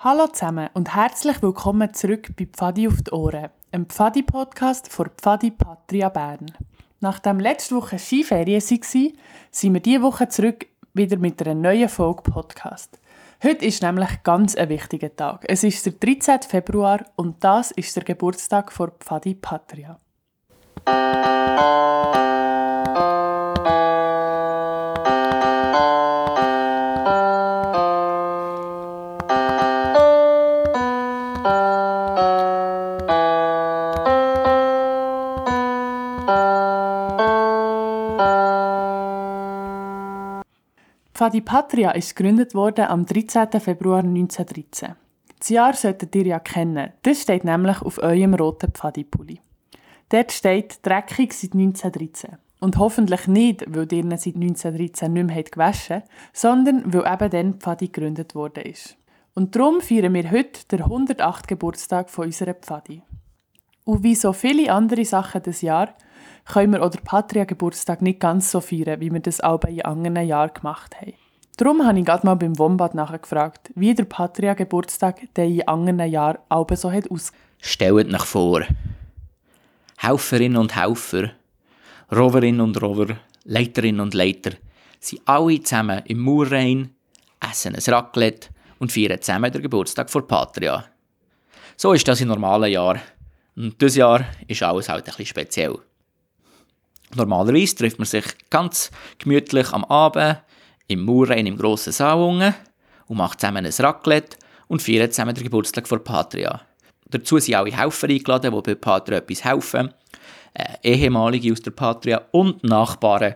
Hallo zusammen und herzlich willkommen zurück bei Pfadi auf die Ohren, einem Pfadi-Podcast von Pfadi Patria Bern. Nachdem letzte Woche Skiferien waren, sind wir diese Woche zurück wieder mit einer neuen Folge Podcast. Heute ist nämlich ganz ein wichtiger Tag. Es ist der 13. Februar und das ist der Geburtstag von Pfadi Patria. Pfadi Patria ist gegründet worden am 13. Februar 1913. Das Jahr solltet ihr ja kennen. Das steht nämlich auf eurem roten Pfadi-Pulli. Dort steht «Dreckig seit 1913». Und hoffentlich nicht, weil ihr ihn seit 1913 nicht mehr gewaschen sondern weil eben dann Pfadi gegründet worden ist. Und darum feiern wir heute den 108. Geburtstag von unserer Pfadi. Und wie so viele andere Sachen des Jahr können wir oder Patria Geburtstag nicht ganz so feiern, wie wir das auch bei anderen Jahren gemacht haben. Darum habe ich gerade mal beim Wombat nachgefragt, wie der Patria Geburtstag der in anderen Jahren auch so hat aus. Stellt euch vor. Helferinnen und Helfer, Roverinnen und Rover, Leiterinnen und Leiter sind alle zusammen im Murrain, essen ein Raclette und feiern zusammen den Geburtstag vor Patria. So ist das in normalen Jahren. Und dieses Jahr ist alles halt ein bisschen speziell. Normalerweise trifft man sich ganz gemütlich am Abend im Murrain im grossen Saal und macht zusammen ein Raclette und feiert zusammen den Geburtstag von Patria. Dazu sind alle Helfer eingeladen, die bei Patria etwas helfen. Äh, Ehemalige aus der Patria und Nachbarn,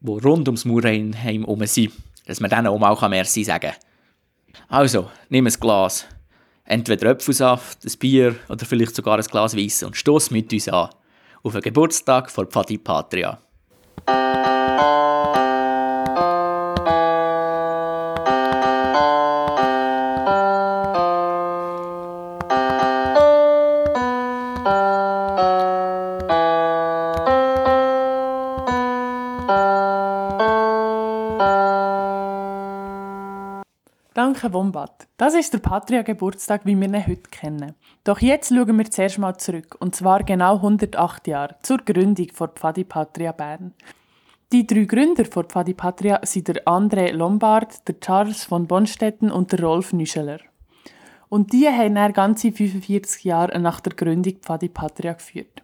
die rund ums Murrain herum sind. Dass man denen auch mal Merci sagen kann. Also, nimm ein Glas. Entweder Apfelsaft, ein Bier oder vielleicht sogar ein Glas Weiss und stoß mit uns an auf den Geburtstag von Pfadi Patria. Danke, Wombat. Das ist der Patria-Geburtstag, wie wir ihn heute kennen. Doch jetzt schauen wir zuerst mal zurück, und zwar genau 108 Jahre, zur Gründung von Pfadi Patria Bern. Die drei Gründer von Pfadi Patria sind der André Lombard, der Charles von Bonstetten und der Rolf Nüscheler. Und die haben dann ganze 45 Jahre nach der Gründung Pfadi Patria geführt.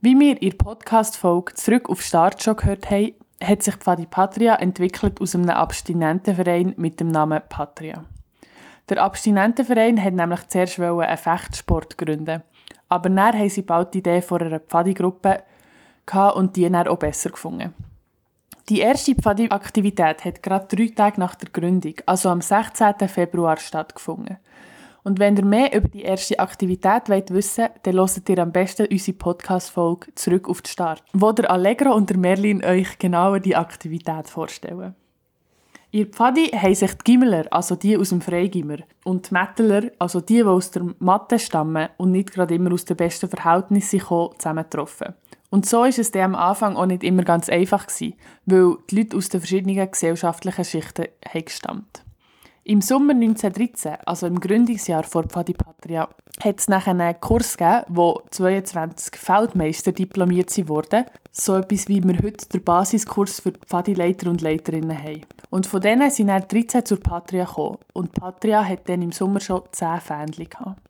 Wie wir der Podcast-Folge «Zurück auf Start» schon gehört haben, hat sich Pfadi Patria entwickelt aus einem Abstinentenverein mit dem Namen Patria. Der Abstinentenverein hat nämlich zuerst einen Fechtsport gründen, aber dann haben sie bald die Idee von einer Pfadi-Gruppe und die dann auch besser gefunden. Die erste Pfadi-Aktivität hat gerade drei Tage nach der Gründung, also am 16. Februar, stattgefunden. Und wenn ihr mehr über die erste Aktivität wollt wissen dann hört ihr am besten unsere Podcast-Folge «Zurück auf den Start», wo der Allegra und der Merlin euch genauer die Aktivität vorstellen. Ihr Pfadi haben sich die Gimmeler, also die aus dem Freigimmer, und die Metteler, also die, die aus der Mathe stammen und nicht gerade immer aus den besten Verhältnissen kommen, zusammengetroffen. Und so ist es am Anfang auch nicht immer ganz einfach gewesen, weil die Leute aus den verschiedenen gesellschaftlichen Schichten haben gestammt. Im Sommer 1913, also im Gründungsjahr von Pfadi Patria, hat es nachher einen Kurs gegeben, wo 22 Feldmeister diplomiert wurden. So etwas wie wir heute der Basiskurs für Pfadi-Leiter und Leiterinnen haben. Und von denen sind dann 13 zur Patria gekommen. Und Patria hat dann im Sommer schon 10 Fähnchen gehabt.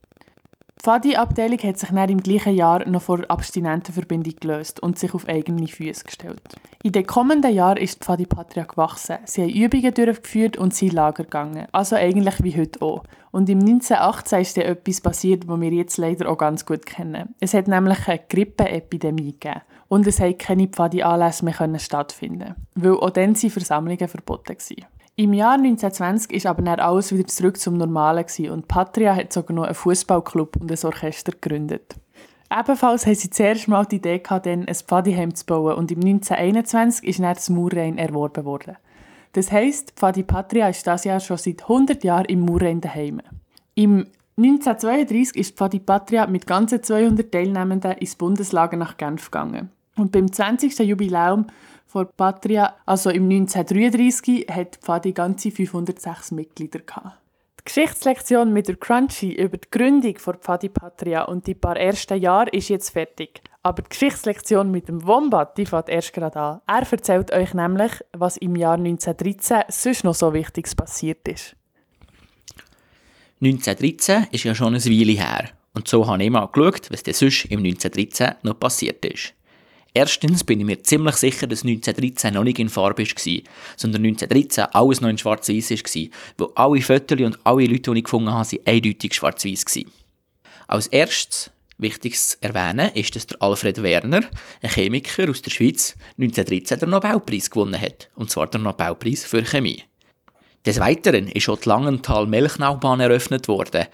Die Fadi-Abteilung hat sich dann im gleichen Jahr noch vor Abstinentenverbindung gelöst und sich auf eigene Füße gestellt. In den kommenden Jahren ist die Fadi Patria gewachsen. Sie haben Übungen durchgeführt und sind Lager gegangen. Also eigentlich wie heute auch. Und im 1918 ist dann etwas passiert, was wir jetzt leider auch ganz gut kennen. Es hat nämlich eine Grippeepidemie gegeben. Und es konnten keine Pfadi-Anlässe mehr stattfinden, weil auch dann sind Versammlungen verboten waren. Im Jahr 1920 ist aber dann alles wieder zurück zum Normalen und Patria hat sogar noch einen Fußballclub und ein Orchester gegründet. Ebenfalls haben sie zuerst mal die Idee gehabt, ein Pfadiheim zu bauen und im 1921 ist dann das Murrain erworben worden. Das heisst, Pfadi Patria ist das Jahr schon seit 100 Jahren im Murrain daheim. Im 1932 ist Pfadi Patria mit ganzen 200 Teilnehmenden ins Bundeslager nach Genf gegangen. Und beim 20. Jubiläum von Patria, also im 1933, hat Pfadi ganze 506 Mitglieder gehabt. Die Geschichtslektion mit der Crunchy über die Gründung von Pfadi Patria und die paar ersten Jahre ist jetzt fertig. Aber die Geschichtslektion mit dem Wombat, die fängt erst gerade an. Er erzählt euch nämlich, was im Jahr 1913 sonst noch so Wichtiges passiert ist. 1913 ist ja schon eine Weile her. Und so habe ich mal geschaut, was denn sonst im 1913 noch passiert ist. Erstens bin ich mir ziemlich sicher, dass 1913 noch nicht in Farbe war, sondern 1913 alles noch in schwarz-weiß war, weil alle Fotos und alle Leute, die ich gefunden habe, waren eindeutig schwarz-weiß. Als erstes wichtig zu erwähnen ist, dass der Alfred Werner, ein Chemiker aus der Schweiz, 1913 den Nobelpreis gewonnen hat, und zwar den Nobelpreis für Chemie. Des Weiteren ist auch die Langenthal-Melchnaubahn eröffnet worden.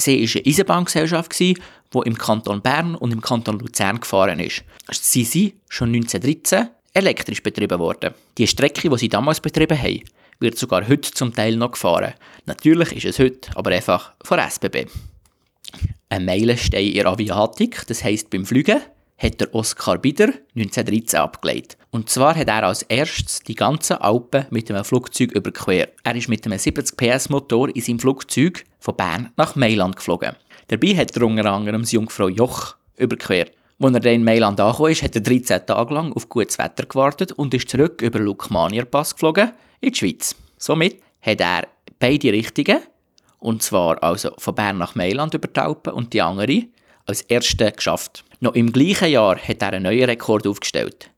Sie war eine Eisenbahngesellschaft, die im Kanton Bern und im Kanton Luzern gefahren ist. Sie sind schon 1913 elektrisch betrieben worden. Die Strecke, die sie damals betrieben haben, wird sogar heute zum Teil noch gefahren. Natürlich ist es heute aber einfach von SBB. Ein Meilenstein in der Aviatik, das heisst beim Fliegen, hat der Oskar Bieder 1913 abgelegt. Und zwar hat er als erstes die ganzen Alpen mit einem Flugzeug überquert. Er ist mit einem 70 PS Motor in seinem Flugzeug von Bern nach Mailand geflogen. Dabei hat er unter anderem das Jungfrau Joch überquert. Als er dann in Mailand angekommen ist, hat er 13 Tage lang auf gutes Wetter gewartet und ist zurück über Lukmanier Pass geflogen in die Schweiz. Somit hat er beide Richtungen, und zwar also von Bern nach Mailand über die Alpen und die andere, als erste geschafft. Noch im gleichen Jahr hat er einen neuen Rekord aufgestellt.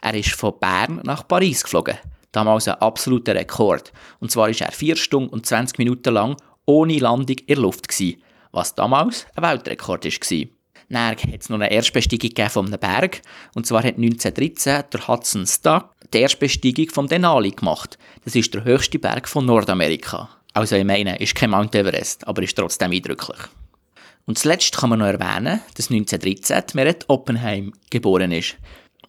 Er ist von Bern nach Paris geflogen. Damals ein absoluter Rekord. Und zwar ist er 4 Stunden und 20 Minuten lang ohne Landung in der Luft gewesen, was damals ein Weltrekord war. Dann hat es noch eine Erstbesteigung von einem Berg. Und zwar hat 1913 der Hudson Stuck die Erstbesteigung vom Denali gemacht. Das ist der höchste Berg von Nordamerika. Also ich meine, ist kein Mount Everest, aber ist trotzdem eindrücklich. Und zuletzt kann man noch erwähnen, dass 1913 Meret Oppenheim geboren ist.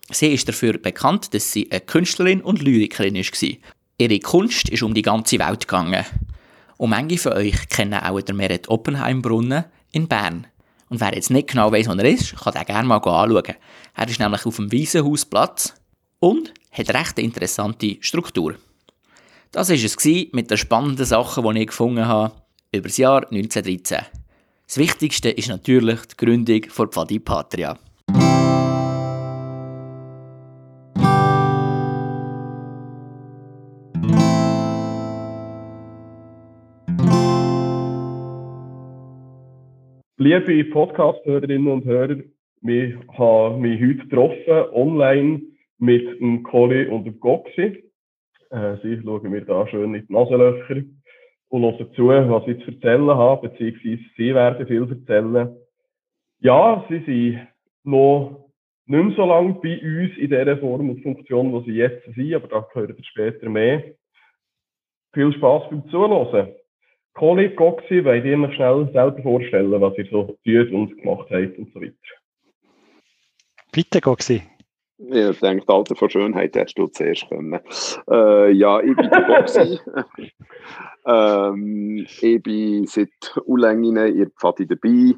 Sie ist dafür bekannt, dass sie eine Künstlerin und Lyrikerin war. Ihre Kunst ist um die ganze Welt gegangen. Und manche von euch kennen auch den Meret Oppenheim Brunnen in Bern. Und wer jetzt nicht genau weiss, wo er ist, kann den gerne mal anschauen. Er ist nämlich auf dem Wiesenhausplatz und hat eine recht interessante Struktur. Das war es mit den spannenden Sachen, die ich gefunden habe über das Jahr 1913. Das Wichtigste ist natürlich die Gründung von Pfadi Patria. Liebe Podcast-Hörerinnen und Hörer, wir haben mich heute getroffen, online mit dem Colli und dem Goxi. Äh, sie schauen mir da schön in die Nasenlöcher und hören zu, was ich zu erzählen habe, beziehungsweise sie werden viel erzählen. Ja, sie sind noch nicht mehr so lange bei uns in dieser Form und Funktion, wo sie jetzt sind, aber da gehört ihr später mehr. Viel Spaß beim Zuhören. Colli, Goxi, wollt ihr euch schnell selber vorstellen, was ihr so tut und gemacht habt und so weiter. Bitte, Goxi. Ich denke, das Alter von Schönheit hättest du zuerst können. Äh, ja, ich bin Boxi. ähm, ich bin seit Unlängen in der Pfadi dabei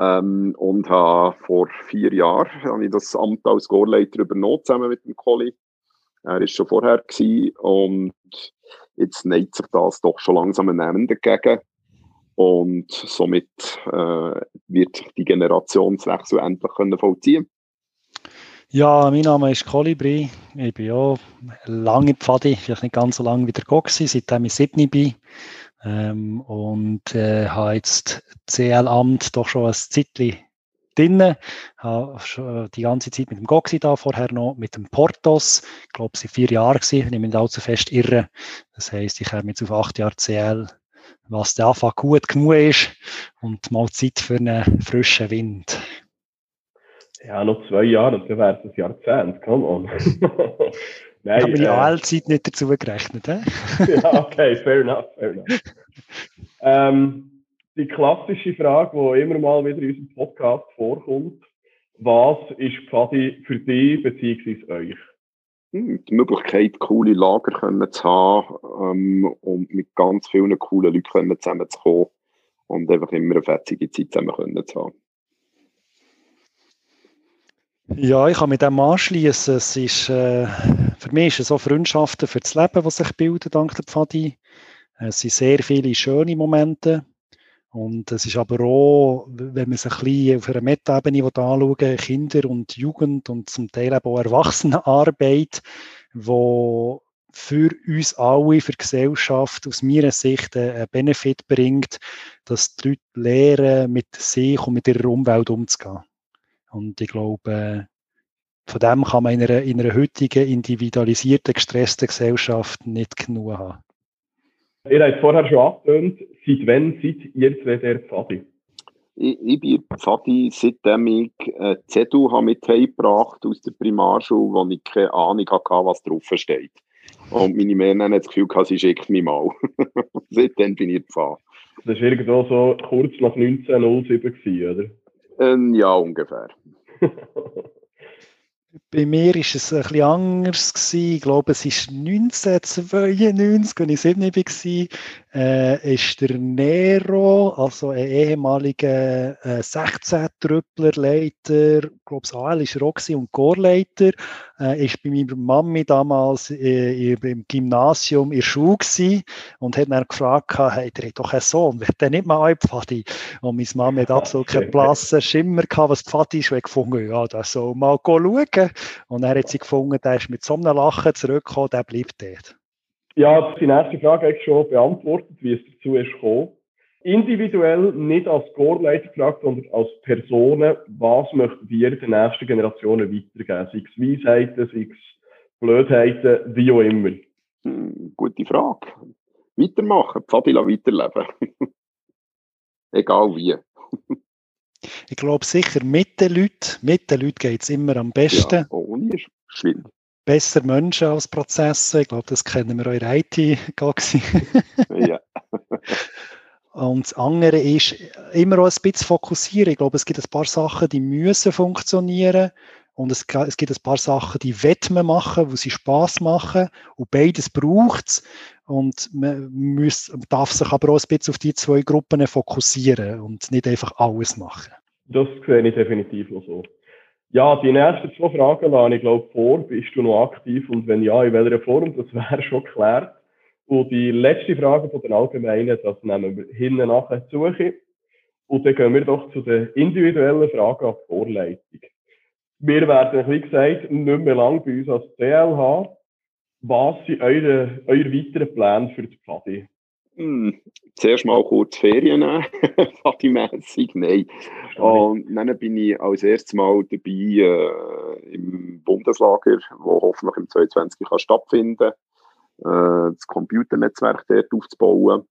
ähm, und habe vor vier Jahren habe ich das Amt als Gorleiter übernommen, zusammen mit dem Colli. Er war schon vorher gewesen, und jetzt neigt sich das doch schon langsam ein Namen dagegen. Und somit äh, wird die Generationswechsel endlich können vollziehen ja, mein Name ist Kolibri. Ich bin ja lange Pfadi, vielleicht nicht ganz so lange wie der Goxi, seitdem ich 7 bin. Ähm, und äh, habe jetzt CL-Amt doch schon ein Zeitchen drin. Habe die ganze Zeit mit dem Goxi da, vorher noch mit dem Portos. Ich glaube, es waren vier Jahre, gewesen, ich mich nicht allzu fest irre. Das heisst, ich habe jetzt auf acht Jahre CL, was der Anfang gut genug ist und mal Zeit für einen frischen Wind. Ja, noch zwei Jahre, dann wäre es ein Jahrzehnt, come on. Nein, ich habe meine äh, AL-Zeit nicht dazu gerechnet. He? ja, okay, fair enough, fair enough. ähm, die klassische Frage, die immer mal wieder in unserem Podcast vorkommt, was ist Pfadi für dich bzw. euch? Hm, die Möglichkeit, coole Lager können zu haben ähm, und mit ganz vielen coolen Leuten zusammenzukommen und einfach immer eine fetzige Zeit zusammen können zu haben. Ja, ich kann mit dem anschließen. Es ist, äh, für mich ist es so Freundschaften für das Leben, die sich bilden dank der Pfadi. Es sind sehr viele schöne Momente. Und es ist aber auch, wenn man es ein auf einer Meta-Ebene anschaut, Kinder- und Jugend- und zum Teil auch Erwachsenenarbeit, wo für uns alle, für die Gesellschaft aus meiner Sicht einen Benefit bringt, dass die Leute lernen, mit sich und mit ihrer Umwelt umzugehen. Und ich glaube, von dem kann man in einer, in einer heutigen, individualisierten, gestressten Gesellschaft nicht genug haben. Ihr habt vorher schon angetönt, seit wann seid ihr zwei der Pfadi? Ich, ich bin Pfadi, seitdem ich äh, ZEDU habe mit heimgebracht aus der Primarschule, wo ich keine Ahnung hatte, was drauf steht. Und meine Männer haben das Gefühl gehabt, sie schickt mich mal. Seitdem bin ich Pfad. Das war irgendwo so kurz nach 1907, oder? Ähm, ja, ungefähr. Bei mir war es ein bisschen anders. Ich glaube, es ist 1992, als ich 7 war, äh, ist der Nero, also ein ehemaliger äh, 16-Trüppler-Leiter, ich glaube, AL war Roxy und Chorleiter, äh, ist bei meiner Mami damals äh, im Gymnasium in der Schule gewesen und hat dann gefragt, hey, der hat doch einen Sohn, wird der nicht mal ein Pfadi? Und meine Mami hat absolut keinen blassen Schimmer gehabt, was Pfadi ist, und gefunden, ja, das soll mal schauen. Und dann hat sie gefunden, der ist mit so einem Lachen zurückgekommen, der bleibt dort. Ja, die nächste Frage habe ich schon beantwortet, wie es dazu ist gekommen. Individuell, nicht als Chorleiter gefragt, sondern als Personen, was möchten wir den nächsten Generationen weitergeben? Sei es Weisheiten, sei es Blödheiten, wie auch immer. Hm, gute Frage. Weitermachen, Pfadila weiterleben. Egal wie. ich glaube sicher mit den Leuten. Mit den Leuten geht es immer am besten. Ja, ohne ist schwierig besser Menschen als Prozesse. Ich glaube, das kennen wir auch in der IT. ja. Und das andere ist immer auch ein bisschen fokussieren. Ich glaube, es gibt ein paar Sachen, die müssen funktionieren. Und es, es gibt ein paar Sachen, die man machen, wo sie Spaß machen. Und beides braucht es. Und man muss, darf sich aber auch ein bisschen auf die zwei Gruppen fokussieren und nicht einfach alles machen. Das sehe ich definitiv auch so. Ja, die nächsten zwei Fragen lasse ich, glaube vor. Bist du noch aktiv und wenn ja, in welcher Form? Das wäre schon geklärt. Und die letzte Frage von den Allgemeinen, das nehmen wir hinten nachher zu. Und dann gehen wir doch zu den individuellen Fragen an Vorleitung. Wir werden, wie gesagt, nicht mehr lang bei uns als CLH. Was sind eure, eure weiteren Pläne für die Pfadi? Hm, zuerst mal kurz Ferien nehmen, Fadi-mässig, nein. Und dann bin ich als erstes Mal dabei äh, im Bundeslager, wo hoffentlich im 2022 kann stattfinden kann, äh, das Computernetzwerk dort aufzubauen.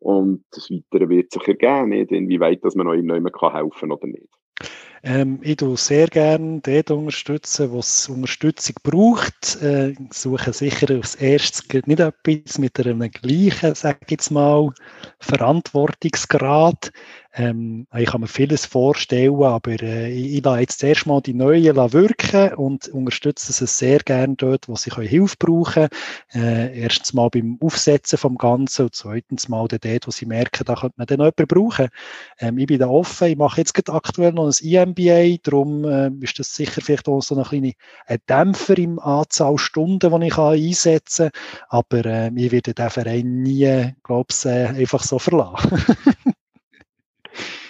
Und das Weitere wird sich ergeben, inwieweit dass man noch jemandem helfen kann oder nicht. Ähm, ich tue sehr gerne dort unterstützen, wo es Unterstützung braucht. Äh, suche sicher als erstes nicht etwas mit einem gleichen, sage ich jetzt mal, Verantwortungsgrad. Ähm, ich kann mir vieles vorstellen, aber äh, ich, ich lasse jetzt zuerst mal die Neuen wirken und unterstütze sie sehr gerne dort, wo sie Hilfe brauchen äh, Erstens mal beim Aufsetzen vom Ganzen und zweitens mal dort, wo sie merken, da könnte man dann jemanden brauchen. Ähm, ich bin da offen, ich mache jetzt aktuell noch ein IMBA, darum äh, ist das sicher vielleicht auch so eine kleine ein Dämpfer im Anzahl Stunden, die ich einsetzen kann, aber äh, ich werde den Verein nie, glaube ich, äh, einfach so verlassen.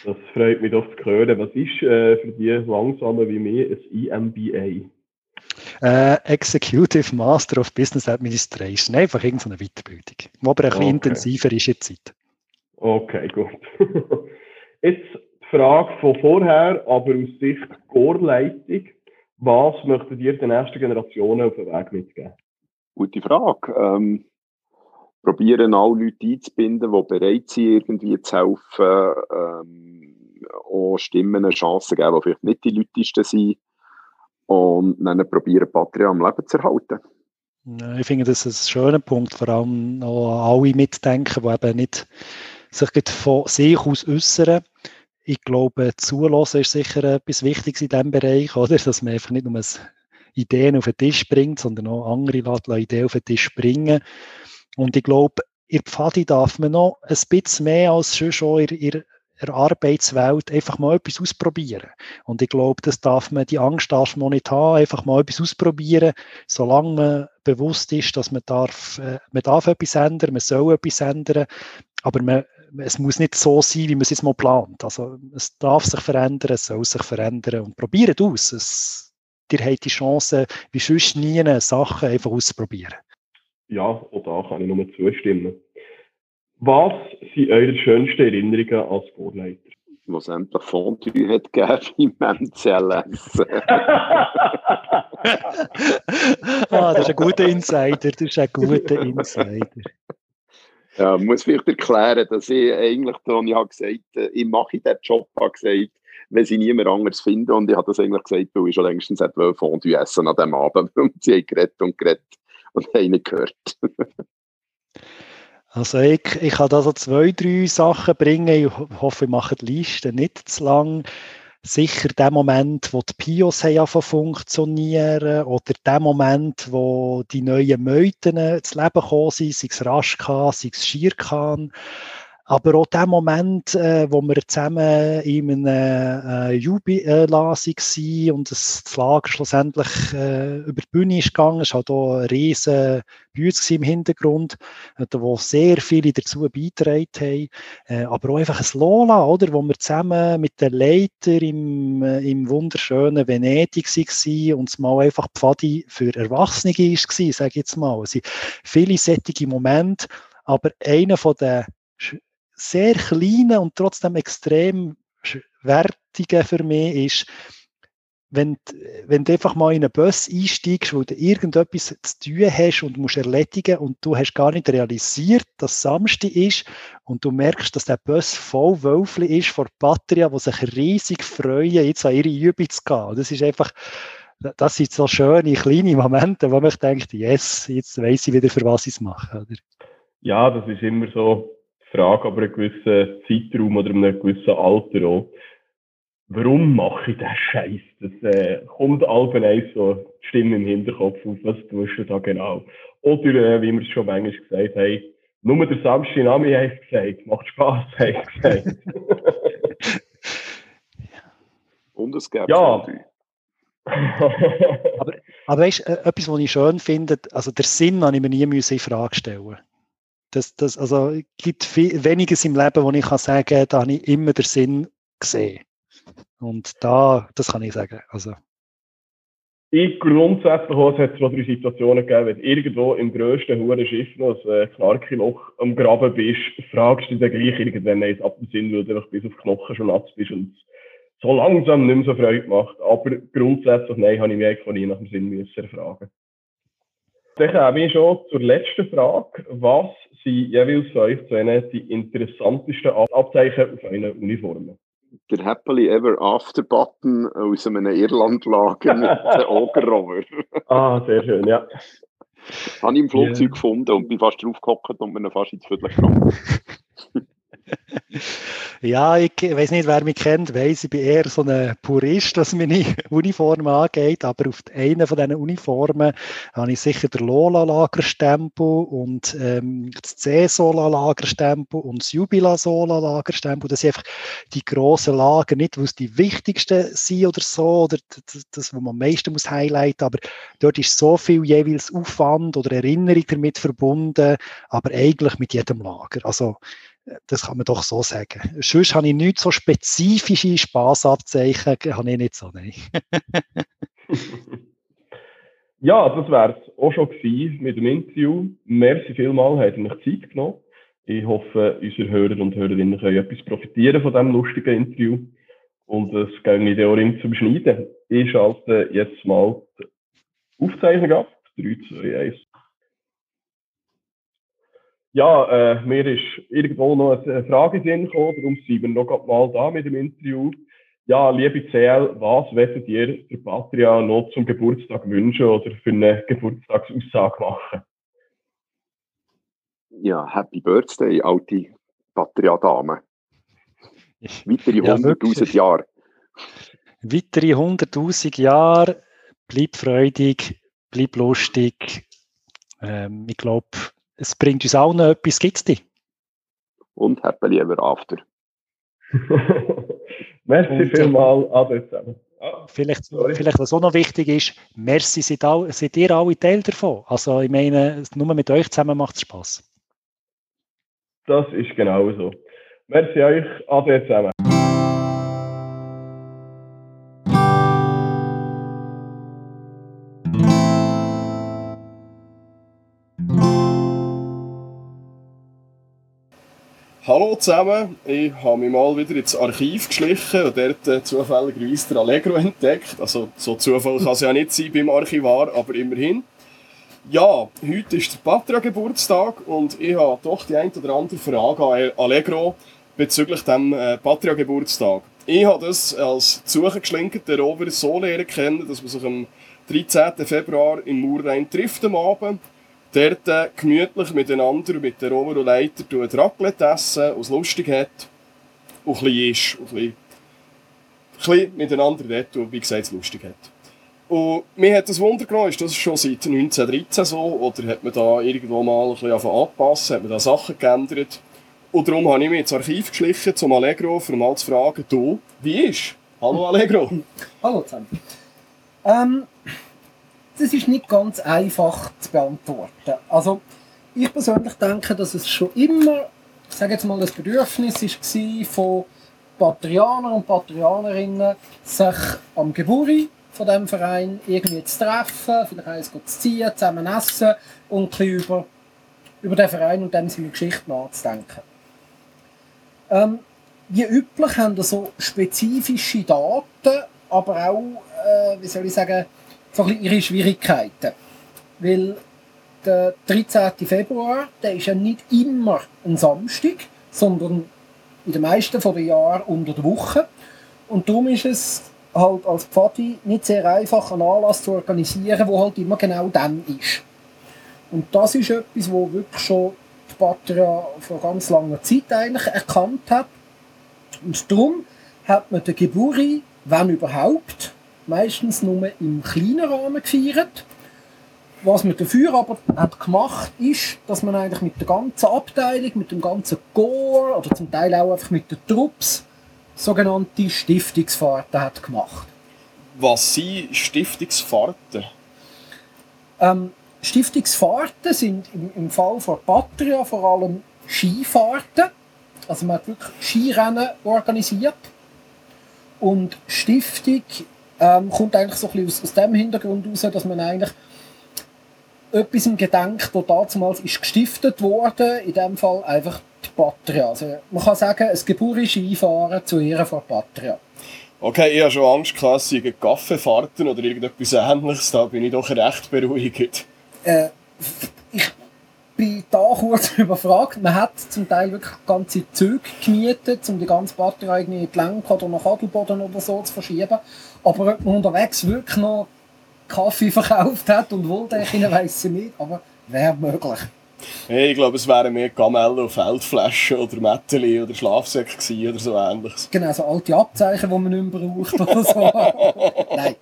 Das freut mich doch zu hören. Was ist äh, für die Langsamen wie mir ein EMBA? Uh, Executive Master of Business Administration. Einfach irgendeine Weiterbildung, die aber ein bisschen okay. intensiver ist in der Zeit. Okay, gut. Jetzt Frage von vorher, aber aus Sicht Chorleitung. Was möchtet ihr den nächsten Generationen auf den Weg mitgeben? Gute Frage. Ähm, probieren alle Leute einzubinden, die bereit sind, irgendwie zu helfen, ähm, auch Stimmen eine Chance geben, die vielleicht nicht die Leute sind und dann probieren, Patria am Leben zu erhalten. Ich finde, das ist ein schöner Punkt, vor allem auch alle mitdenken, die eben nicht sich von sich aus äußern. Ich glaube, zulassen ist sicher etwas Wichtiges in diesem Bereich, oder? dass man einfach nicht nur Ideen auf den Tisch bringt, sondern auch andere Ideen auf den Tisch bringen. Und ich glaube, in Pfadi darf man noch ein bisschen mehr als schon schon in, in der Arbeitswelt einfach mal etwas ausprobieren. Und ich glaube, das darf man, die Angst darf man nicht haben, einfach mal etwas ausprobieren. Solange man bewusst ist, dass man darf, äh, man darf etwas ändern, man soll etwas ändern, aber man, es muss nicht so sein, wie man es jetzt mal plant. Also es darf sich verändern, es soll sich verändern und probiert aus. Es, ihr habt die Chance, wie sonst nie, Sachen einfach auszuprobieren. Ja, auch da kann ich nur zustimmen. Was sind eure schönsten Erinnerungen als Vorleiter? Was endlich Fondue hat gegeben im MCLS. ah, das ist ein guter Insider, das ist ein guter Insider. Ja, ich muss vielleicht erklären, dass ich eigentlich, Toni, habe gesagt, äh, ich mache diesen Job, habe gesagt, wenn sie niemand anderes finden. Und ich habe das eigentlich gesagt, weil ich schon längstens Fondue essen an diesem Abend. Und sie haben geredet und geredet und haben nicht gehört. Also ich, ich kann da so zwei, drei Sachen bringen. Ich hoffe, ich mache die Liste nicht zu lang. Sicher der Moment, wo die Pios haben funktionieren oder der Moment, wo die neuen Meuten ins Leben gekommen sind, sei es Raschkan, sei es Schirkan. Aber auch der Moment, äh, wo wir zusammen in einem äh, Jubiläum waren und das Lager schlussendlich äh, über die Bühne ist gegangen, es war halt auch ein riesen Bühne im Hintergrund, äh, wo sehr viele dazu beigetragen haben. Äh, aber auch einfach ein Lola, oder, wo wir zusammen mit den Leitern im, äh, im wunderschönen Venedig waren und es mal einfach Pfadi für Erwachsene war, sage ich jetzt mal. Es sind viele sättige Momente, aber einer von den sehr kleinen und trotzdem extrem wertigen für mich ist, wenn, wenn du einfach mal in einen Bus einsteigst, wo du irgendetwas zu tun hast und musst erledigen und du hast gar nicht realisiert, dass Samstag ist und du merkst, dass der Bus voll Wölfli ist vor Batterien, die sich riesig freuen, jetzt an ihre Übung zu gehen. Das ist einfach, das sind so schöne kleine Momente, wo man denkt, yes, jetzt weiß ich wieder, für was ich es mache. Oder? Ja, das ist immer so Frage, aber einen gewissen Zeitraum oder einem gewissen Alter auch. Warum mache ich diesen Scheiß? Das äh, kommt allgemein so die Stimme im Hinterkopf auf, was tust du da genau? Oder, äh, wie wir es schon manchmal gesagt haben, nur der Samstag Name hat gesagt, macht Spaß, hat gesagt. Und es gibt ja. aber, aber weißt du, äh, etwas, was ich schön finde, also der Sinn habe ich mir nie in Frage stellen das, das, also, es gibt viel, weniges im Leben, wo ich kann sagen kann, da habe ich immer den Sinn gesehen. Und da, das kann ich sagen. Also. Ich grundsätzlich auch, es hat zwei, drei Situationen gegeben, wenn du irgendwo im grössten hohen Schiff noch ein äh, Knarki-Loch am Graben bist, fragst du dich dann gleich irgendwann eins ab dem Sinn, weil du einfach bis auf die Knochen schon nass bist und so langsam nicht mehr so Freude macht. Aber grundsätzlich, nein, habe ich mich eigentlich von nie nach dem Sinn müssen erfragen. Dann kommen wir schon zur letzten Frage. Was sind jeweils für euch zu Ihnen die interessantesten Abzeichen auf einer Uniform? Der Happily Ever After Button aus einem Irlandlager mit dem Ogerrover. ah, sehr schön, ja. Habe ich im Flugzeug yeah. gefunden und bin fast draufgehockt und mir fast ins Viertel gekommen. Ja, ich weiß nicht, wer mich kennt, weiß ich bin eher so ein Purist, was meine Uniformen angeht, aber auf einer von diesen Uniformen habe ich sicher den Lola-Lagerstempel und ähm, das C-Sola-Lagerstempel und das Jubila-Sola-Lagerstempel. Das sind einfach die grossen Lager, nicht, weil es die wichtigsten sind oder so, oder das, das, was man am meisten muss highlighten, aber dort ist so viel jeweils Aufwand oder Erinnerung damit verbunden, aber eigentlich mit jedem Lager. Also das kann man doch so sagen. Sonst habe ich nicht so spezifische Spaßabzeichen, habe ich nicht so, nein. ja, das wäre es auch schon gewesen mit dem Interview. Merci vielmals, habt ihr euch Zeit genommen. Ich hoffe, unsere Hörer und Hörerinnen können etwas profitieren von diesem lustigen Interview. Und es geht mir auch zum Schneiden. Ich schalte jetzt mal die Aufzeichnung ab. 3, 2, 1. Ja, äh, mir ist irgendwo noch eine Frage gekommen, darum sind wir noch mal da mit dem Interview. Ja, liebe CL, was werdet ihr der Patria noch zum Geburtstag wünschen oder für eine Geburtstagsaussage machen? Ja, Happy Birthday, alte Patria-Dame. Weitere 100.000 ja, Jahre. Weitere 100.000 Jahre. Bleib freudig, bleib lustig. Ähm, ich glaube, es bringt uns auch noch etwas, gibt es dich? Und happy ever after. Merci vielmals, Ade zusammen. Ah, vielleicht, vielleicht, was auch noch wichtig ist, merci, seid, all, seid ihr alle Teil davon. Also ich meine, nur mit euch zusammen macht es Spass. Das ist genau so. Merci euch, ade zusammen. Zusammen, ich habe mich mal wieder ins Archiv geschlichen und dort äh, zufälligerweise der Allegro entdeckt. Also so Zufall kann es ja nicht sein beim Archivar, aber immerhin. Ja, heute ist der Patria-Geburtstag und ich habe doch die ein oder andere Frage an Allegro bezüglich dem äh, Patria-Geburtstag. Ich habe das als zugeschlinkerter Rover so lernen kennen, dass man sich am 13. Februar in Murrhein trifft am Abend dort äh, gemütlich miteinander mit der Rover und Leiter Raclette essen, was lustig hat und ein bisschen ist. Und ein bisschen, miteinander dort und wie gesagt es lustig hat. Und mir hat das Wunder genommen, ist das schon seit 1913 so oder hat man da irgendwo mal ein bisschen anpassen, hat man da Sachen geändert? Und darum habe ich mich ins Archiv geschlichen zum Allegro, um mal zu fragen, du, wie ist? Hallo Allegro. Hallo zusammen. Ähm, das ist nicht ganz einfach zu beantworten. Also, ich persönlich denke, dass es schon immer, ich sage jetzt mal, das Bedürfnis war von Patrianern und Patrianerinnen, sich am Geburi von diesem Verein irgendwie zu treffen, vielleicht eins zu ziehen, zusammen essen und ein bisschen über, über den Verein und dann seine Geschichte nachzudenken. Ähm, wie üblich haben wir so spezifische Daten, aber auch, äh, wie soll ich sagen, so ein ihre Schwierigkeiten. Weil der 13. Februar, der ist ja nicht immer ein Samstag, sondern in den meisten der Jahre unter der Woche. Und darum ist es halt als Pfadi nicht sehr einfach, einen Anlass zu organisieren, wo halt immer genau dann ist. Und das ist etwas, wo wirklich schon die Patria vor ganz langer Zeit eigentlich erkannt hat. Und darum hat man den Geburi, wenn überhaupt, meistens nur im kleinen Rahmen gefeiert. Was man dafür aber hat gemacht ist, dass man eigentlich mit der ganzen Abteilung, mit dem ganzen Chor oder zum Teil auch einfach mit den Trupps sogenannte Stiftungsfahrten hat gemacht. Was sind Stiftungsfahrten? Ähm, Stiftungsfahrten sind im, im Fall von Patria vor allem Skifahrten. Also man hat wirklich Skirennen organisiert. Und Stiftung ähm, kommt eigentlich so ein bisschen aus, aus dem Hintergrund heraus, dass man eigentlich etwas im Gedenk, das damals ist gestiftet wurde, in dem Fall einfach die Patria. Also man kann sagen, ein geburische Einfahren zu Ehren von Patria. Okay, ich habe schon Angst, dass sie Kaffeefahrten oder irgendetwas ähnliches, da bin ich doch recht beruhigt. Äh, bin da kurz überfragt. Man hat zum Teil wirklich ganze Züge gemietet, um die ganze Batterie irgendwie in die Lenk oder nach Adelboden oder so zu verschieben. Aber ob man unterwegs wirklich noch Kaffee verkauft hat und ich weiß ich nicht, aber wäre möglich. Hey, ich glaube, es wären mehr Kamellen, Feldflaschen oder Mätteli oder Schlafsäcke oder so ähnliches. Genau, so alte Abzeichen, die man nicht mehr braucht oder so. Nein.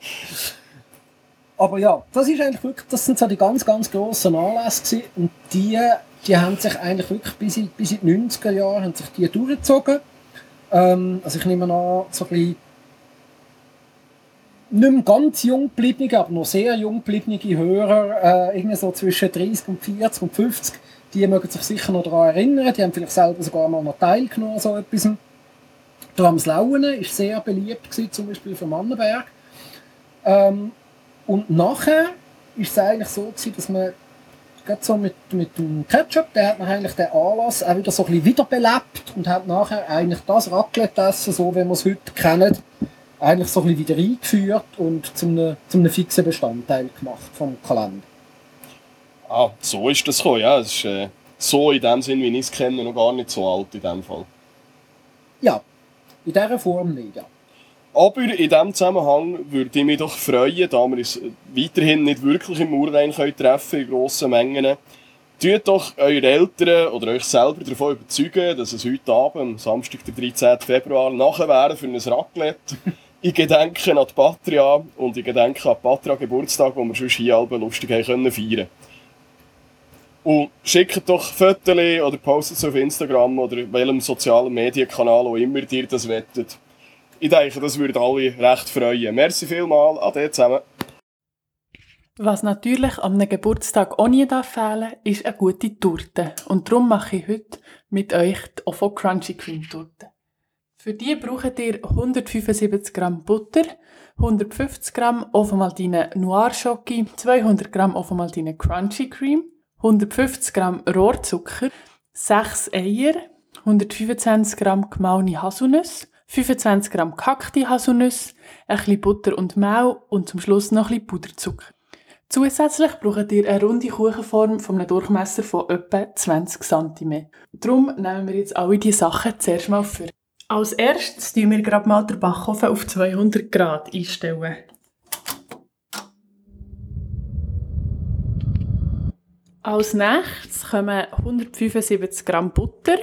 Aber ja, das ist eigentlich wirklich, das sind so die ganz, ganz grossen Anlässe gewesen. und die, die haben sich eigentlich wirklich bis in, bis in die 90er Jahre haben sich die durchgezogen. Ähm, also ich nehme an, so ein bisschen nicht mehr ganz jung gebliebene, aber noch sehr jung gebliebene Hörer, äh, irgendwie so zwischen 30 und 40 und 50, die mögen sich sicher noch daran erinnern, die haben vielleicht selber sogar mal noch teilgenommen an so etwas. Lauen war sehr beliebt, gewesen, zum Beispiel für Mannenberg. Ähm, und nachher ist es eigentlich so gewesen, dass man gerade so mit, mit dem Ketchup, der hat man eigentlich den Anlass auch wieder so ein bisschen wiederbelebt und hat nachher eigentlich das Raclette-Essen, so wie wir es heute kennen, eigentlich so ein bisschen wieder eingeführt und zu einem, zu einem fixen Bestandteil gemacht vom Kalender. Ah, so ist das gekommen, ja. Es ist äh, so in dem Sinn, wie ich es kenne, noch gar nicht so alt in dem Fall. Ja, in dieser Form nicht, ja. Aber in diesem Zusammenhang würde ich mich doch freuen, da wir uns weiterhin nicht wirklich im Urwein treffen in grossen Mengen. Tut doch eure Eltern oder euch selber davon überzeugen, dass es heute Abend, am Samstag, der 13. Februar, nachher wäre für ein Raclette. Ich gedenke an die Patria und ich gedenke an die Patria Geburtstag, wo wir schon hier alle lustig haben können feiern. Und schickt doch Fotos oder postet es auf Instagram oder welchem sozialen Medienkanal, wo immer ihr das wettet ich denke, das würde alle recht freuen. Merci vielmals, ade zusammen. Was natürlich an einem Geburtstag auch nie darf fehlen ist eine gute Torte. Und darum mache ich heute mit euch die Ofo Crunchy Cream Torte. Für die braucht ihr 175 Gramm Butter, 150 Gramm Ovomaltine Noir Schoki, 200 Gramm Ovomaltine Crunchy Cream, 150 Gramm Rohrzucker, 6 Eier, 125 Gramm gemahlene Haselnüsse, 25 Gramm gehackte Haselnüsse, ein bisschen Butter und Mehl und zum Schluss noch ein bisschen Puderzucker. Zusätzlich braucht ihr eine runde Kuchenform von einem Durchmesser von etwa 20 cm. Darum nehmen wir jetzt alle diese Sachen zuerst mal für. Als erstes tun wir gerade mal den Backofen auf 200 Grad einstellen. Als nächstes kommen 175 Gramm Butter,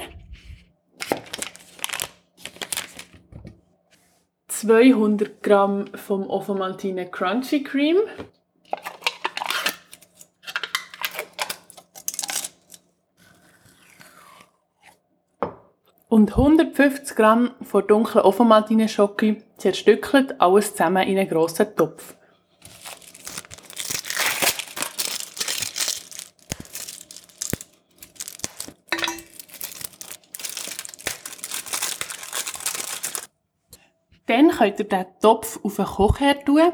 200 Gramm vom Ovomaltine Crunchy Cream, und 150 Gramm von dunklen Ovomaltine Schoki zerstückelt alles zusammen in einen grossen Topf. Dann könnt ihr den Topf auf einen Kochherd tun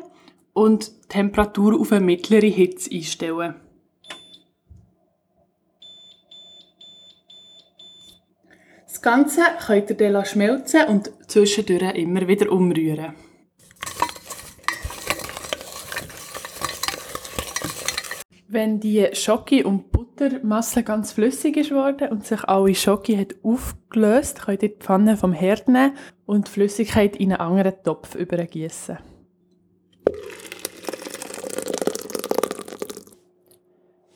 und die Temperatur auf eine mittlere Hitze einstellen. Das Ganze könnt ihr dann schmelzen und zwischendurch immer wieder umrühren. Wenn die Schoki- und Buttermasse ganz flüssig ist worden und sich alle Schoki hat aufgelöst, könnt ihr die Pfanne vom Herd nehmen und die Flüssigkeit in einen anderen Topf übergießen.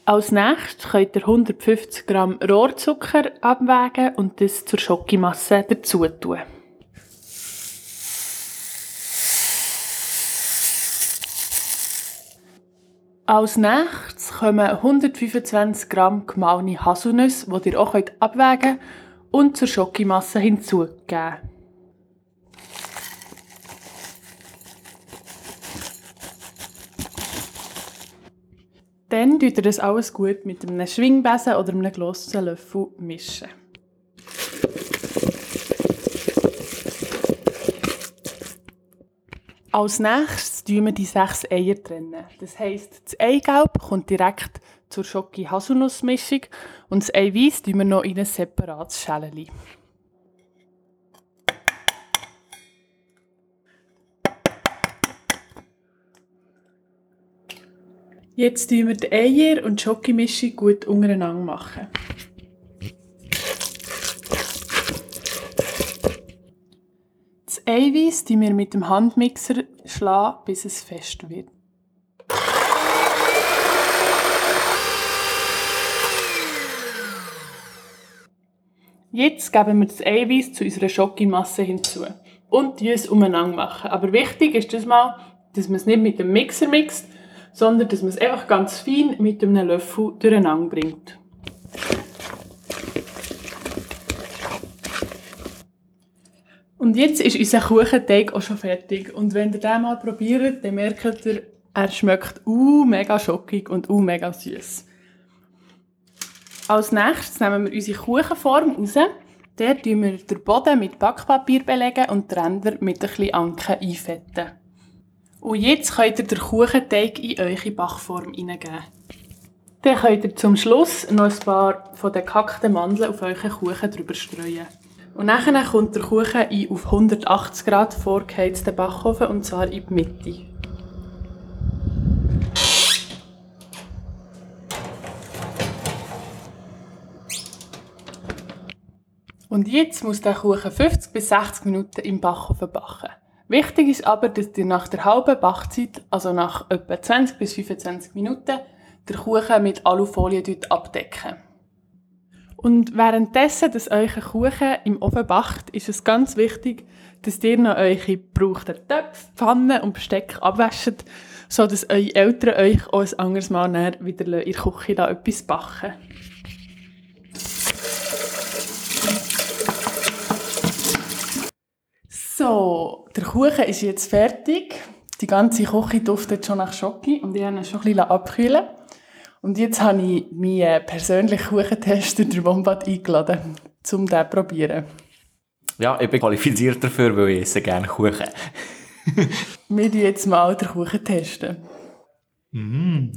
Als nächstes könnt ihr 150 Gramm Rohrzucker abwägen und das zur Schokimasse dazu tun. Als nächstes kommen 125 Gramm gemahlene Haselnüsse, die ihr auch abwägen könnt, und zur Schokimasse hinzugeben. Dann tut ihr das alles gut mit einem Schwingbesen oder einem grossen Löffel mischen. Als nächstes tun wir die sechs Eier trennen. Das heisst, das Eigelb kommt direkt zur Schoki-Haselnuss-Mischung und das Eiweiß tun wir noch in ein separates Schälchen. Jetzt tun wir die Eier und die Schoki-Mischung gut untereinander machen. Eiweiß schlagen wir mit dem Handmixer, schlagen, bis es fest wird. Jetzt geben wir das Eiweiß zu unserer Schokimasse hinzu und es umeinander machen. Aber wichtig ist das mal, dass man es nicht mit dem Mixer mixt, sondern dass man es einfach ganz fein mit einem Löffel durcheinander bringt. Und jetzt ist unser Kuchenteig auch schon fertig. Und wenn ihr den mal probiert, dann merkt ihr, er schmeckt uh, mega schockig und uh, mega süß. Als nächstes nehmen wir unsere Kuchenform raus. Dort tun wir den Boden mit Backpapier belegen und die Ränder mit ein bisschen Anken einfetten. Und jetzt könnt ihr den Kuchenteig in eure Backform hineingeben. Dann könnt ihr zum Schluss noch ein paar von den gehackten Mandeln auf euren Kuchen drüber streuen. Und dann kommt der Kuchen in auf 180 Grad vorgeheizten Backofen und zwar in die Mitte. Und jetzt muss der Kuchen 50 bis 60 Minuten im Backofen backen. Wichtig ist aber, dass ihr nach der halben Backzeit, also nach etwa 20 bis 25 Minuten, den Kuchen mit Alufolie abdecken. Und währenddessen, dass euer Kuchen im Ofen backt, ist es ganz wichtig, dass ihr noch eure gebrauchten Töpfe, Pfannen und Besteck abwäscht, sodass eure Eltern euch auch ein anderes Mal wieder in der Küche etwas backen So, der Kuchen ist jetzt fertig. Die ganze Küche duftet schon nach Schoki und ich habe ihn schon ein bisschen abkühlen Und jetzt habe ich meinen persönlichen Kuchentester, der Wombat, eingeladen, um den zu probieren. Ja, ich bin qualifiziert dafür, weil ich esse gerne Kuchen. Wir testen jetzt mal den Kuchen. Testen. Mm.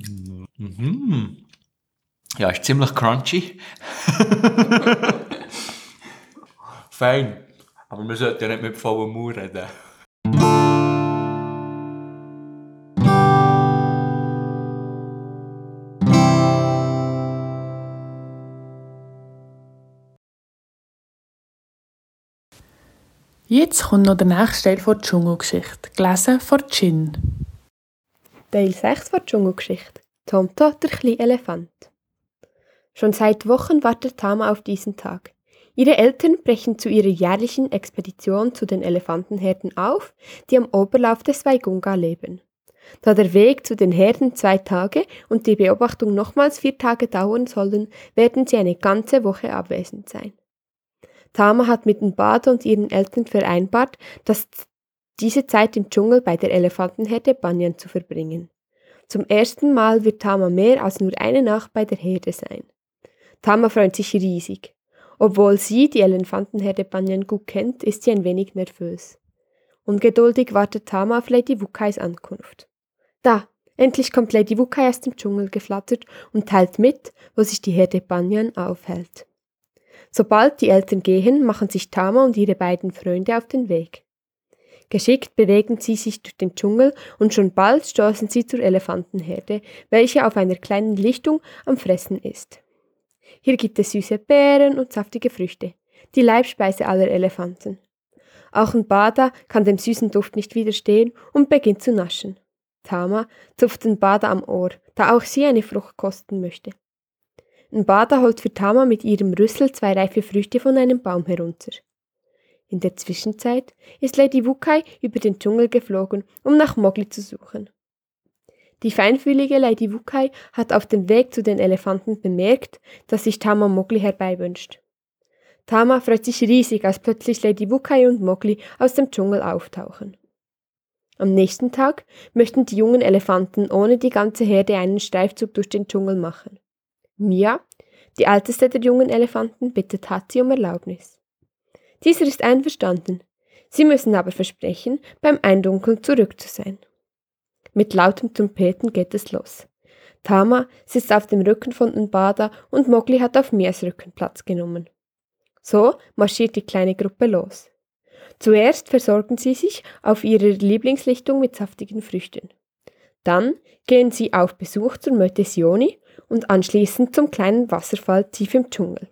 Mhm. Ja, ist ziemlich crunchy. Fein. Aber wir sollten ja nicht mit vollem Mund reden. Jetzt kommt noch der nächste Teil der Dschungelgeschichte, gelesen von Jin. Teil 6 von der Dschungelgeschichte. Tomto, der kleine Elefant. Schon seit Wochen wartet Tama auf diesen Tag. Ihre Eltern brechen zu ihrer jährlichen Expedition zu den Elefantenherden auf, die am Oberlauf des Waigunga leben. Da der Weg zu den Herden zwei Tage und die Beobachtung nochmals vier Tage dauern sollen, werden sie eine ganze Woche abwesend sein. Tama hat mit Mbado und ihren Eltern vereinbart, dass diese Zeit im Dschungel bei der Elefantenherde Banyan zu verbringen. Zum ersten Mal wird Tama mehr als nur eine Nacht bei der Herde sein. Tama freut sich riesig. Obwohl sie die Elefantenherde Banyan gut kennt, ist sie ein wenig nervös. Ungeduldig wartet Tama auf Lady Wukais Ankunft. Da, endlich kommt Lady Wukai aus dem Dschungel geflattert und teilt mit, wo sich die Herde Banyan aufhält. Sobald die Eltern gehen, machen sich Tama und ihre beiden Freunde auf den Weg. Geschickt bewegen sie sich durch den Dschungel und schon bald stoßen sie zur Elefantenherde, welche auf einer kleinen Lichtung am Fressen ist. Hier gibt es süße Beeren und saftige Früchte, die Leibspeise aller Elefanten. Auch ein Bada kann dem süßen Duft nicht widerstehen und beginnt zu naschen. Tama zupft den Bada am Ohr, da auch sie eine Frucht kosten möchte. Ein Bada holt für Tama mit ihrem Rüssel zwei reife Früchte von einem Baum herunter. In der Zwischenzeit ist Lady Wukai über den Dschungel geflogen, um nach Mogli zu suchen. Die feinfühlige Lady Wukai hat auf dem Weg zu den Elefanten bemerkt, dass sich Tama Mogli herbeiwünscht. Tama freut sich riesig, als plötzlich Lady Wukai und Mogli aus dem Dschungel auftauchen. Am nächsten Tag möchten die jungen Elefanten ohne die ganze Herde einen Streifzug durch den Dschungel machen. Mia, die älteste der jungen Elefanten, bittet Hatzi um Erlaubnis. Dieser ist einverstanden. Sie müssen aber versprechen, beim Eindunkeln zurück zu sein. Mit lautem Trompeten geht es los. Tama sitzt auf dem Rücken von Nbada und Mogli hat auf Mias Rücken Platz genommen. So marschiert die kleine Gruppe los. Zuerst versorgen sie sich auf ihrer Lieblingslichtung mit saftigen Früchten. Dann gehen sie auf Besuch zur Mötesioni und anschließend zum kleinen Wasserfall tief im Dschungel.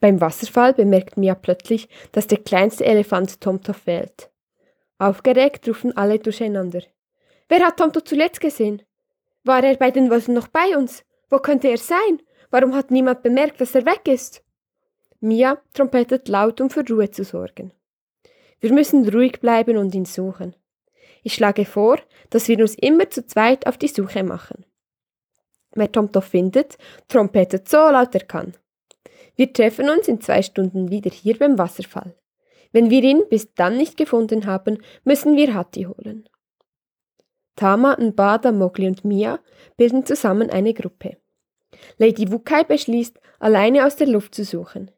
Beim Wasserfall bemerkt Mia plötzlich, dass der kleinste Elefant Tomto fehlt. Aufgeregt rufen alle durcheinander. Wer hat Tomto zuletzt gesehen? War er bei den Wölfen noch bei uns? Wo könnte er sein? Warum hat niemand bemerkt, dass er weg ist? Mia trompetet laut, um für Ruhe zu sorgen. Wir müssen ruhig bleiben und ihn suchen. Ich schlage vor, dass wir uns immer zu zweit auf die Suche machen. Wer Tomto findet, trompetet so laut er kann. Wir treffen uns in zwei Stunden wieder hier beim Wasserfall. Wenn wir ihn bis dann nicht gefunden haben, müssen wir Hatti holen. Tama, Nbada, Mogli und Mia bilden zusammen eine Gruppe. Lady Wukai beschließt, alleine aus der Luft zu suchen.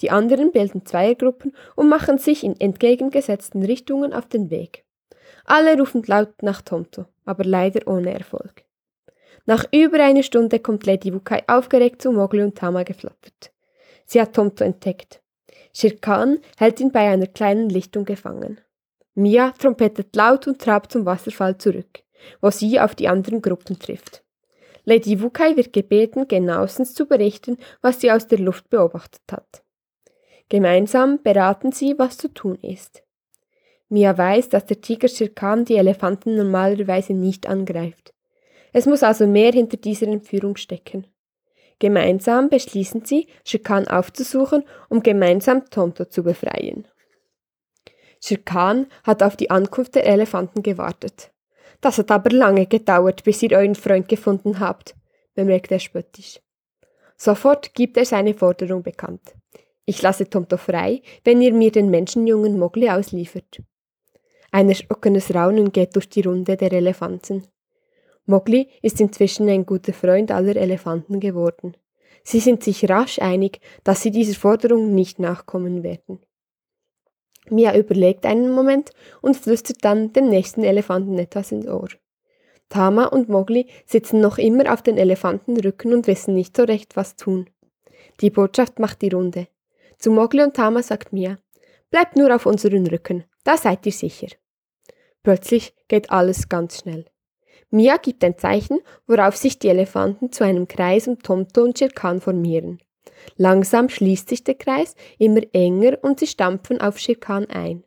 Die anderen bilden Zweiergruppen und machen sich in entgegengesetzten Richtungen auf den Weg. Alle rufen laut nach Tomto, aber leider ohne Erfolg. Nach über einer Stunde kommt Lady Wukai aufgeregt zu Mogli und Tama geflattert. Sie hat Tomto entdeckt. Shirkan hält ihn bei einer kleinen Lichtung gefangen. Mia trompetet laut und trabt zum Wasserfall zurück, wo sie auf die anderen Gruppen trifft. Lady Wukai wird gebeten, genauestens zu berichten, was sie aus der Luft beobachtet hat. Gemeinsam beraten sie, was zu tun ist. Mia weiß, dass der Tiger Shirkan die Elefanten normalerweise nicht angreift. Es muss also mehr hinter dieser Entführung stecken. Gemeinsam beschließen sie, Shirkan aufzusuchen, um gemeinsam Tonto zu befreien. Shirkan hat auf die Ankunft der Elefanten gewartet. Das hat aber lange gedauert, bis ihr euren Freund gefunden habt, bemerkt er spöttisch. Sofort gibt er seine Forderung bekannt. Ich lasse Tomto frei, wenn ihr mir den Menschenjungen Mogli ausliefert. Ein erschrockenes Raunen geht durch die Runde der Elefanten. Mowgli ist inzwischen ein guter Freund aller Elefanten geworden. Sie sind sich rasch einig, dass sie dieser Forderung nicht nachkommen werden. Mia überlegt einen Moment und flüstert dann dem nächsten Elefanten etwas ins Ohr. Tama und Mowgli sitzen noch immer auf den Elefantenrücken und wissen nicht so recht, was tun. Die Botschaft macht die Runde. Zu Mowgli und Tama sagt Mia, bleibt nur auf unseren Rücken, da seid ihr sicher. Plötzlich geht alles ganz schnell. Mia gibt ein Zeichen, worauf sich die Elefanten zu einem Kreis um Tomto und Shirkan formieren. Langsam schließt sich der Kreis immer enger und sie stampfen auf Shirkan ein.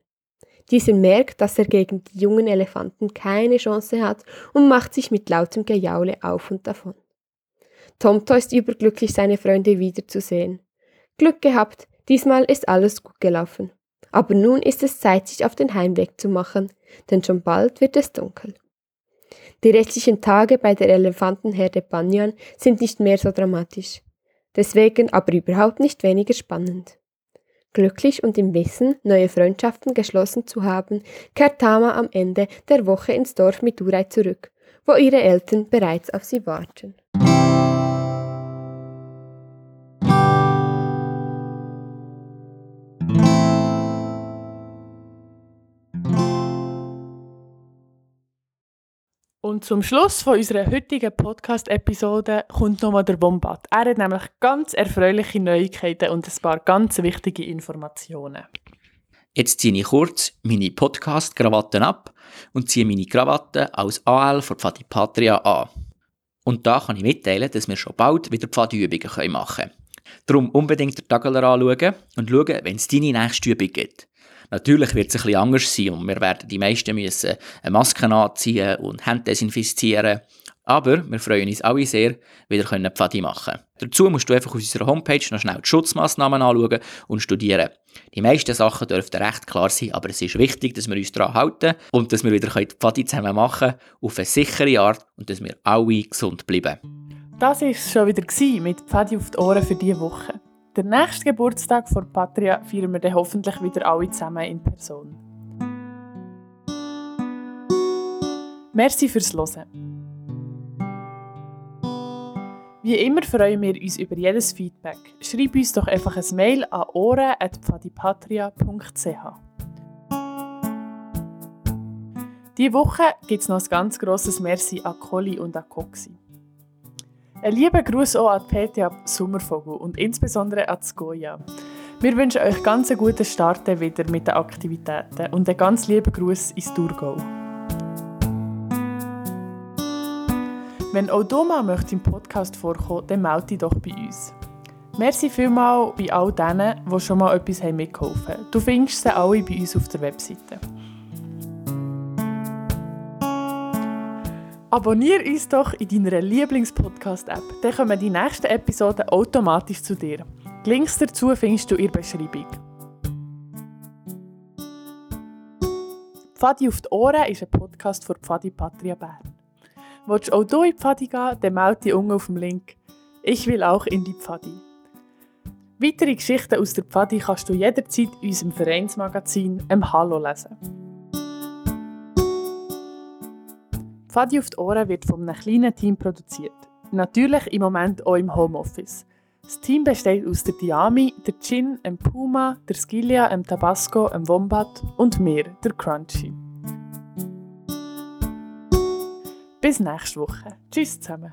Dieser merkt, dass er gegen die jungen Elefanten keine Chance hat und macht sich mit lautem Gejaule auf und davon. Tomto ist überglücklich, seine Freunde wiederzusehen. Glück gehabt, diesmal ist alles gut gelaufen. Aber nun ist es Zeit, sich auf den Heimweg zu machen, denn schon bald wird es dunkel. Die restlichen Tage bei der Elefantenherde Banyan sind nicht mehr so dramatisch, deswegen aber überhaupt nicht weniger spannend. Glücklich und im Wissen, neue Freundschaften geschlossen zu haben, kehrt Tama am Ende der Woche ins Dorf Midurai zurück, wo ihre Eltern bereits auf sie warten. Zum Schluss von unserer heutigen Podcast-Episode kommt nochmal der Wombat. Er hat nämlich ganz erfreuliche Neuigkeiten und ein paar ganz wichtige Informationen. Jetzt ziehe ich kurz meine Podcast-Krawatten ab und ziehe meine Krawatte als AL von Pfadi Patria an. Und da kann ich mitteilen, dass wir schon bald wieder Pfadübungen machen können. Darum unbedingt den Tagler anschauen und schauen, wenn es deine nächste Übung gibt. Natürlich wird es ein bisschen anders sein und wir werden die meisten müssen eine Maske anziehen und Hände desinfizieren. Aber wir freuen uns alle sehr, wieder können Pfadi machen Dazu musst du einfach auf unserer Homepage noch schnell die Schutzmaßnahmen anschauen und studieren. Die meisten Sachen dürften recht klar sein, aber es ist wichtig, dass wir uns daran halten und dass wir wieder Pfadi zusammen machen können, auf eine sichere Art und dass wir alle gesund bleiben. Das war es schon wieder mit Pfadi auf die Ohren für diese Woche. Den nächsten Geburtstag von Patria feiern wir dann hoffentlich wieder alle zusammen in Person. Merci fürs Hören. Wie immer freuen wir uns über jedes Feedback. Schreib uns doch einfach ein Mail an ohren.pfadipatria.ch Diese Woche gibt es noch ein ganz grosses Merci an Coli und an Coxi. Ein lieber Gruß auch an Petja Sommervogel und insbesondere an Skoja. Wir wünschen euch ganz einen guten Start wieder mit den Aktivitäten und einen ganz lieben Gruß ins Thurgau. Wenn auch du mal im Podcast vorkommen dann melde dich doch bei uns. Merci vielmals bei all denen, die schon mal etwas mitgeholfen haben. Du findest sie alle bei uns auf der Webseite. Abonniere uns doch in deiner Lieblingspodcast-App, dann kommen die nächsten Episoden automatisch zu dir. Die Links dazu findest du in der Beschreibung. Pfadi auf die Ohren ist ein Podcast von Pfadi Patria Bern. Willst du auch du in die Pfadi gehen, dann melde dich unten auf dem Link. Ich will auch in die Pfadi. Weitere Geschichten aus der Pfadi kannst du jederzeit in unserem Vereinsmagazin «Em Hallo» lesen. Fadi auf die Ohren wird von einem kleinen Team produziert. Natürlich im Moment auch im Homeoffice. Das Team besteht aus der Diami, der Gin, dem Puma, der Skillia, dem Tabasco, dem Wombat und mir, der Crunchy. Bis nächste Woche. Tschüss zusammen.